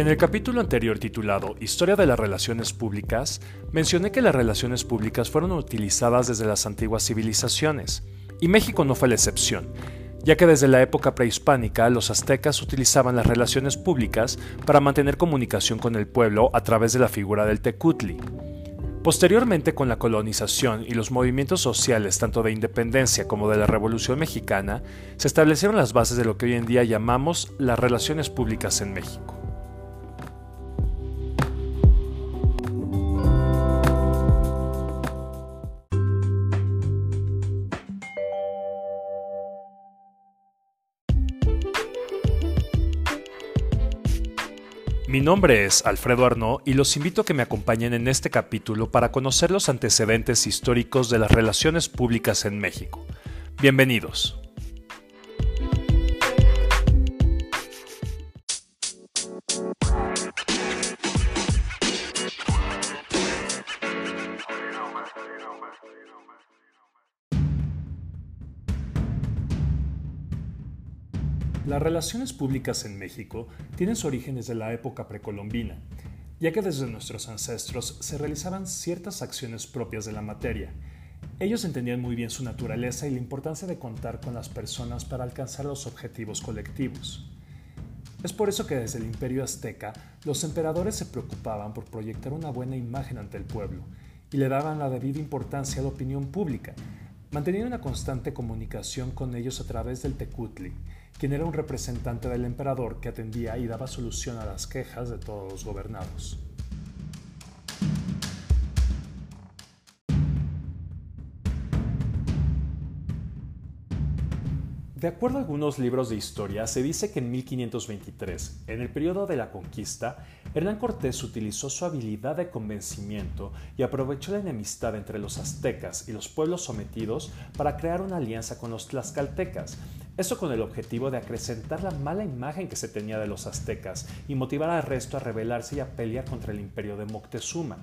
En el capítulo anterior titulado Historia de las Relaciones Públicas, mencioné que las relaciones públicas fueron utilizadas desde las antiguas civilizaciones, y México no fue la excepción, ya que desde la época prehispánica los aztecas utilizaban las relaciones públicas para mantener comunicación con el pueblo a través de la figura del tecutli. Posteriormente, con la colonización y los movimientos sociales tanto de independencia como de la Revolución Mexicana, se establecieron las bases de lo que hoy en día llamamos las relaciones públicas en México. Mi nombre es Alfredo Arnaud y los invito a que me acompañen en este capítulo para conocer los antecedentes históricos de las relaciones públicas en México. Bienvenidos. Las relaciones públicas en México tienen su origen desde la época precolombina, ya que desde nuestros ancestros se realizaban ciertas acciones propias de la materia. Ellos entendían muy bien su naturaleza y la importancia de contar con las personas para alcanzar los objetivos colectivos. Es por eso que desde el imperio azteca los emperadores se preocupaban por proyectar una buena imagen ante el pueblo y le daban la debida importancia a la opinión pública, manteniendo una constante comunicación con ellos a través del tecutli, quien era un representante del emperador que atendía y daba solución a las quejas de todos los gobernados. De acuerdo a algunos libros de historia, se dice que en 1523, en el periodo de la conquista, Hernán Cortés utilizó su habilidad de convencimiento y aprovechó la enemistad entre los aztecas y los pueblos sometidos para crear una alianza con los tlaxcaltecas, eso con el objetivo de acrecentar la mala imagen que se tenía de los aztecas y motivar al resto a rebelarse y a pelear contra el imperio de Moctezuma.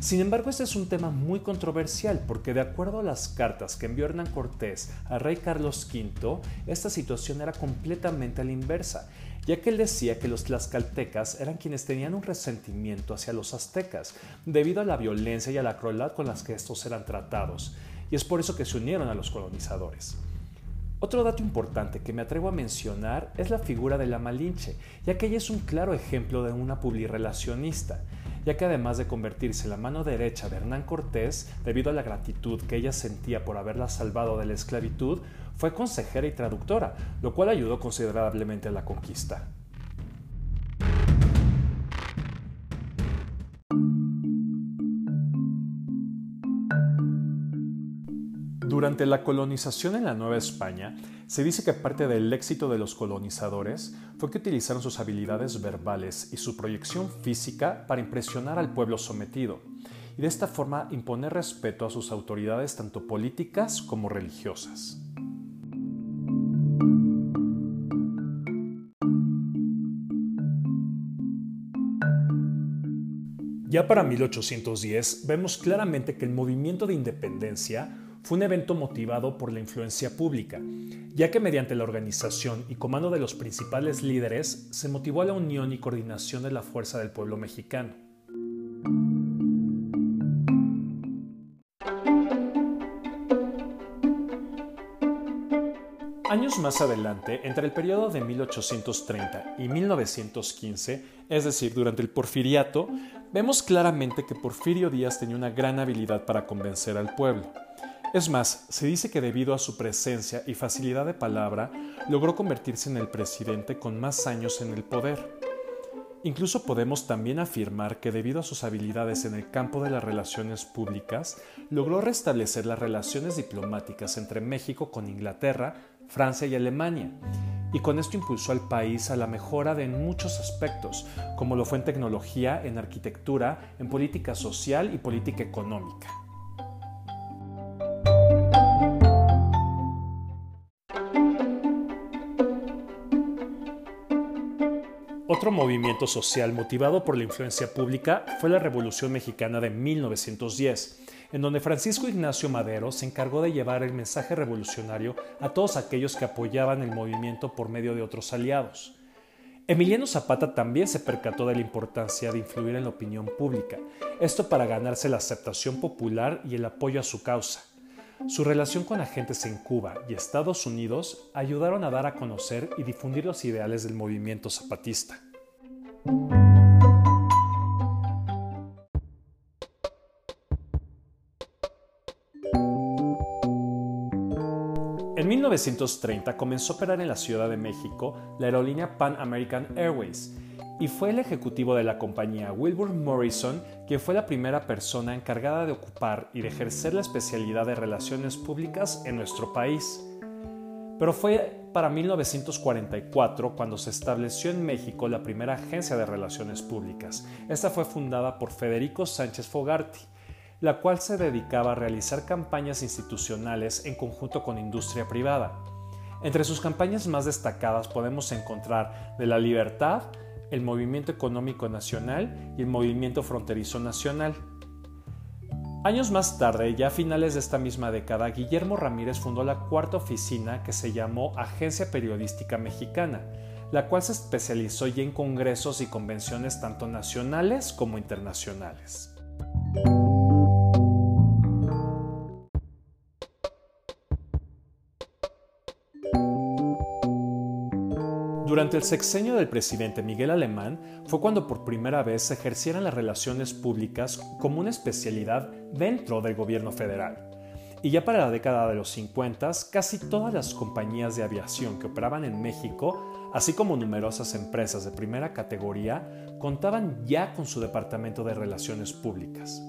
Sin embargo, este es un tema muy controversial porque de acuerdo a las cartas que envió Hernán Cortés al rey Carlos V, esta situación era completamente a la inversa, ya que él decía que los tlaxcaltecas eran quienes tenían un resentimiento hacia los aztecas, debido a la violencia y a la crueldad con las que estos eran tratados, y es por eso que se unieron a los colonizadores. Otro dato importante que me atrevo a mencionar es la figura de la Malinche, ya que ella es un claro ejemplo de una publirelacionista ya que además de convertirse en la mano derecha de Hernán Cortés, debido a la gratitud que ella sentía por haberla salvado de la esclavitud, fue consejera y traductora, lo cual ayudó considerablemente a la conquista. Durante la colonización en la Nueva España, se dice que parte del éxito de los colonizadores fue que utilizaron sus habilidades verbales y su proyección física para impresionar al pueblo sometido y de esta forma imponer respeto a sus autoridades tanto políticas como religiosas. Ya para 1810 vemos claramente que el movimiento de independencia fue un evento motivado por la influencia pública, ya que mediante la organización y comando de los principales líderes se motivó a la unión y coordinación de la fuerza del pueblo mexicano. Años más adelante, entre el periodo de 1830 y 1915, es decir, durante el porfiriato, vemos claramente que Porfirio Díaz tenía una gran habilidad para convencer al pueblo. Es más, se dice que debido a su presencia y facilidad de palabra, logró convertirse en el presidente con más años en el poder. Incluso podemos también afirmar que debido a sus habilidades en el campo de las relaciones públicas, logró restablecer las relaciones diplomáticas entre México con Inglaterra, Francia y Alemania, y con esto impulsó al país a la mejora de muchos aspectos, como lo fue en tecnología, en arquitectura, en política social y política económica. Otro movimiento social motivado por la influencia pública fue la Revolución Mexicana de 1910, en donde Francisco Ignacio Madero se encargó de llevar el mensaje revolucionario a todos aquellos que apoyaban el movimiento por medio de otros aliados. Emiliano Zapata también se percató de la importancia de influir en la opinión pública, esto para ganarse la aceptación popular y el apoyo a su causa. Su relación con agentes en Cuba y Estados Unidos ayudaron a dar a conocer y difundir los ideales del movimiento zapatista. En 1930 comenzó a operar en la Ciudad de México la aerolínea Pan American Airways y fue el ejecutivo de la compañía Wilbur Morrison quien fue la primera persona encargada de ocupar y de ejercer la especialidad de relaciones públicas en nuestro país. Pero fue para 1944 cuando se estableció en México la primera agencia de relaciones públicas. Esta fue fundada por Federico Sánchez Fogarty la cual se dedicaba a realizar campañas institucionales en conjunto con industria privada. Entre sus campañas más destacadas podemos encontrar de la libertad, el Movimiento Económico Nacional y el Movimiento Fronterizo Nacional. Años más tarde, ya a finales de esta misma década, Guillermo Ramírez fundó la cuarta oficina que se llamó Agencia Periodística Mexicana, la cual se especializó ya en congresos y convenciones tanto nacionales como internacionales. Durante el sexenio del presidente Miguel Alemán fue cuando por primera vez se ejercieran las relaciones públicas como una especialidad dentro del gobierno federal. Y ya para la década de los 50, casi todas las compañías de aviación que operaban en México, así como numerosas empresas de primera categoría, contaban ya con su departamento de relaciones públicas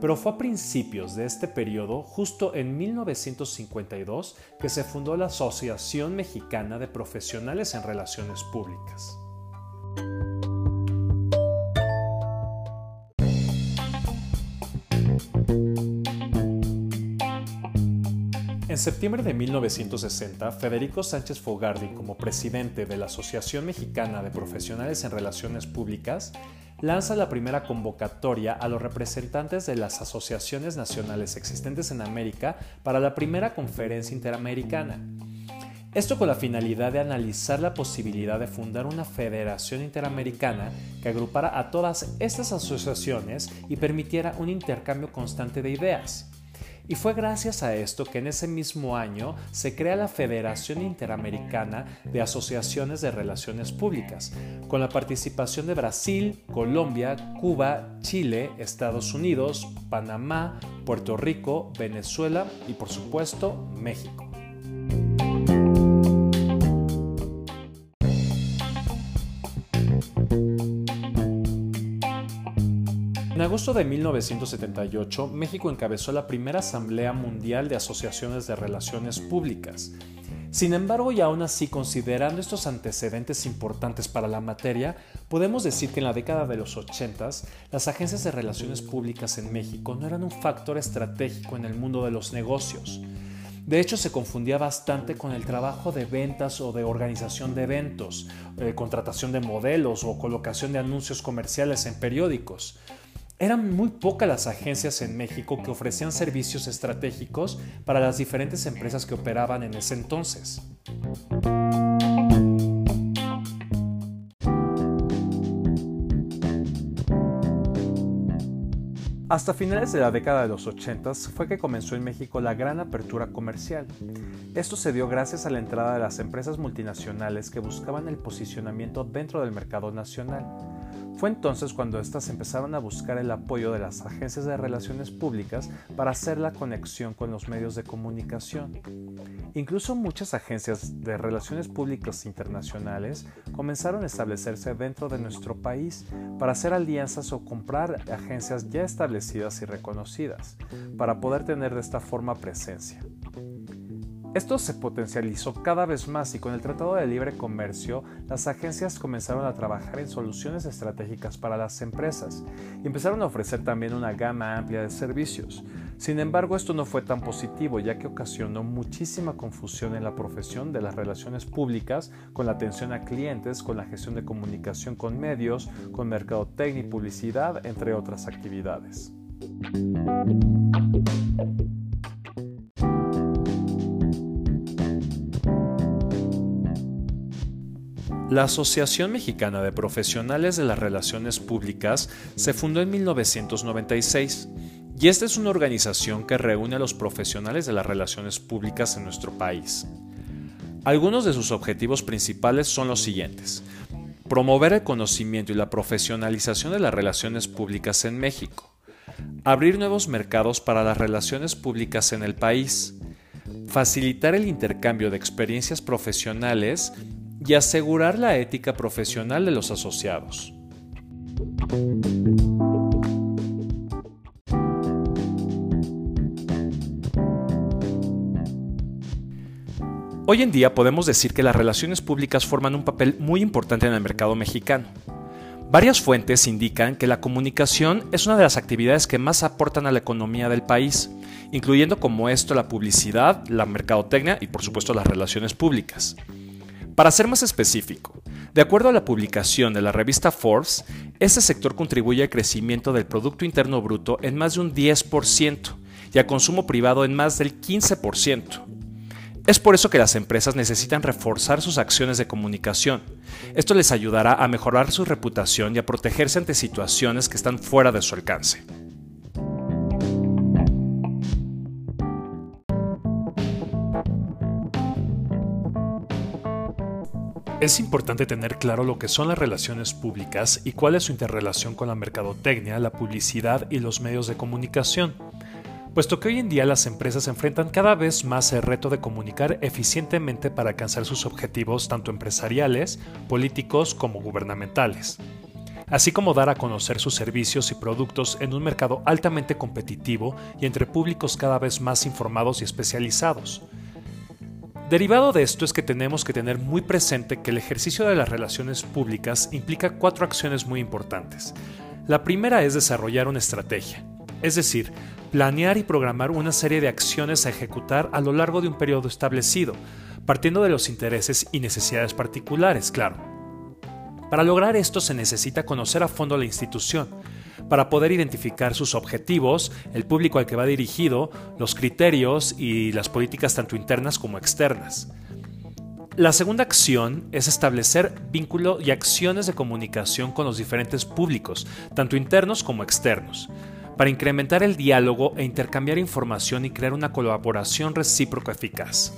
pero fue a principios de este periodo, justo en 1952, que se fundó la Asociación Mexicana de Profesionales en Relaciones Públicas. En septiembre de 1960, Federico Sánchez Fogardi, como presidente de la Asociación Mexicana de Profesionales en Relaciones Públicas, lanza la primera convocatoria a los representantes de las asociaciones nacionales existentes en América para la primera conferencia interamericana. Esto con la finalidad de analizar la posibilidad de fundar una federación interamericana que agrupara a todas estas asociaciones y permitiera un intercambio constante de ideas. Y fue gracias a esto que en ese mismo año se crea la Federación Interamericana de Asociaciones de Relaciones Públicas, con la participación de Brasil, Colombia, Cuba, Chile, Estados Unidos, Panamá, Puerto Rico, Venezuela y por supuesto México. Agosto de 1978, México encabezó la primera Asamblea Mundial de Asociaciones de Relaciones Públicas. Sin embargo, y aún así considerando estos antecedentes importantes para la materia, podemos decir que en la década de los 80 las agencias de relaciones públicas en México no eran un factor estratégico en el mundo de los negocios. De hecho, se confundía bastante con el trabajo de ventas o de organización de eventos, eh, contratación de modelos o colocación de anuncios comerciales en periódicos. Eran muy pocas las agencias en México que ofrecían servicios estratégicos para las diferentes empresas que operaban en ese entonces. Hasta finales de la década de los 80 fue que comenzó en México la gran apertura comercial. Esto se dio gracias a la entrada de las empresas multinacionales que buscaban el posicionamiento dentro del mercado nacional. Fue entonces cuando éstas empezaron a buscar el apoyo de las agencias de relaciones públicas para hacer la conexión con los medios de comunicación. Incluso muchas agencias de relaciones públicas internacionales comenzaron a establecerse dentro de nuestro país para hacer alianzas o comprar agencias ya establecidas y reconocidas, para poder tener de esta forma presencia. Esto se potencializó cada vez más y con el Tratado de Libre Comercio las agencias comenzaron a trabajar en soluciones estratégicas para las empresas y empezaron a ofrecer también una gama amplia de servicios. Sin embargo, esto no fue tan positivo ya que ocasionó muchísima confusión en la profesión de las relaciones públicas con la atención a clientes, con la gestión de comunicación con medios, con mercadotecnia y publicidad, entre otras actividades. La Asociación Mexicana de Profesionales de las Relaciones Públicas se fundó en 1996 y esta es una organización que reúne a los profesionales de las relaciones públicas en nuestro país. Algunos de sus objetivos principales son los siguientes. Promover el conocimiento y la profesionalización de las relaciones públicas en México. Abrir nuevos mercados para las relaciones públicas en el país. Facilitar el intercambio de experiencias profesionales y asegurar la ética profesional de los asociados. Hoy en día podemos decir que las relaciones públicas forman un papel muy importante en el mercado mexicano. Varias fuentes indican que la comunicación es una de las actividades que más aportan a la economía del país, incluyendo como esto la publicidad, la mercadotecnia y por supuesto las relaciones públicas. Para ser más específico, de acuerdo a la publicación de la revista Forbes, este sector contribuye al crecimiento del Producto Interno Bruto en más de un 10% y al consumo privado en más del 15%. Es por eso que las empresas necesitan reforzar sus acciones de comunicación. Esto les ayudará a mejorar su reputación y a protegerse ante situaciones que están fuera de su alcance. Es importante tener claro lo que son las relaciones públicas y cuál es su interrelación con la mercadotecnia, la publicidad y los medios de comunicación, puesto que hoy en día las empresas enfrentan cada vez más el reto de comunicar eficientemente para alcanzar sus objetivos tanto empresariales, políticos como gubernamentales, así como dar a conocer sus servicios y productos en un mercado altamente competitivo y entre públicos cada vez más informados y especializados. Derivado de esto es que tenemos que tener muy presente que el ejercicio de las relaciones públicas implica cuatro acciones muy importantes. La primera es desarrollar una estrategia, es decir, planear y programar una serie de acciones a ejecutar a lo largo de un periodo establecido, partiendo de los intereses y necesidades particulares, claro. Para lograr esto se necesita conocer a fondo la institución, para poder identificar sus objetivos, el público al que va dirigido, los criterios y las políticas tanto internas como externas. La segunda acción es establecer vínculo y acciones de comunicación con los diferentes públicos, tanto internos como externos, para incrementar el diálogo e intercambiar información y crear una colaboración recíproca eficaz.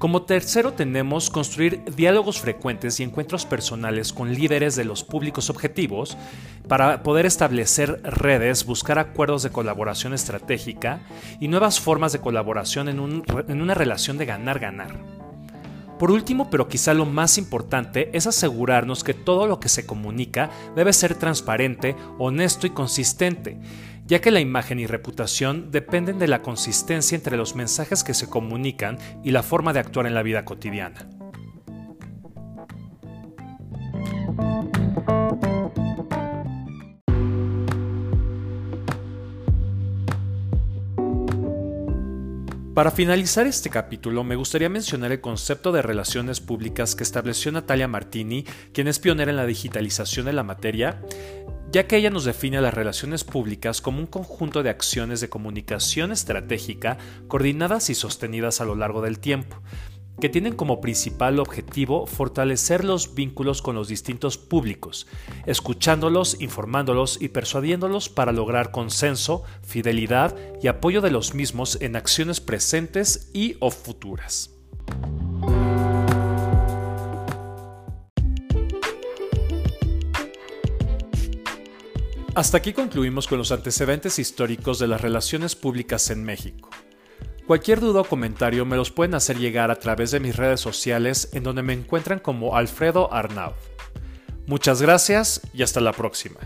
Como tercero tenemos construir diálogos frecuentes y encuentros personales con líderes de los públicos objetivos para poder establecer redes, buscar acuerdos de colaboración estratégica y nuevas formas de colaboración en, una relación de ganar-ganar. Por último, pero quizá lo más importante, es asegurarnos que todo lo que se comunica debe ser transparente, honesto y consistente, ya que la imagen y reputación dependen de la consistencia entre los mensajes que se comunican y la forma de actuar en la vida cotidiana. Para finalizar este capítulo, me gustaría mencionar el concepto de relaciones públicas que estableció Natalia Martini, quien es pionera en la digitalización de la materia, ya que ella nos define las relaciones públicas como un conjunto de acciones de comunicación estratégica coordinadas y sostenidas a lo largo del tiempo, que tienen como principal objetivo fortalecer los vínculos con los distintos públicos, escuchándolos, informándolos y persuadiéndolos para lograr consenso, fidelidad y apoyo de los mismos en acciones presentes y o futuras. Hasta aquí concluimos con los antecedentes históricos de las relaciones públicas en México. Cualquier duda o comentario me los pueden hacer llegar a través de mis redes sociales en donde me encuentran como Alfredo Arnaud. Muchas gracias y hasta la próxima.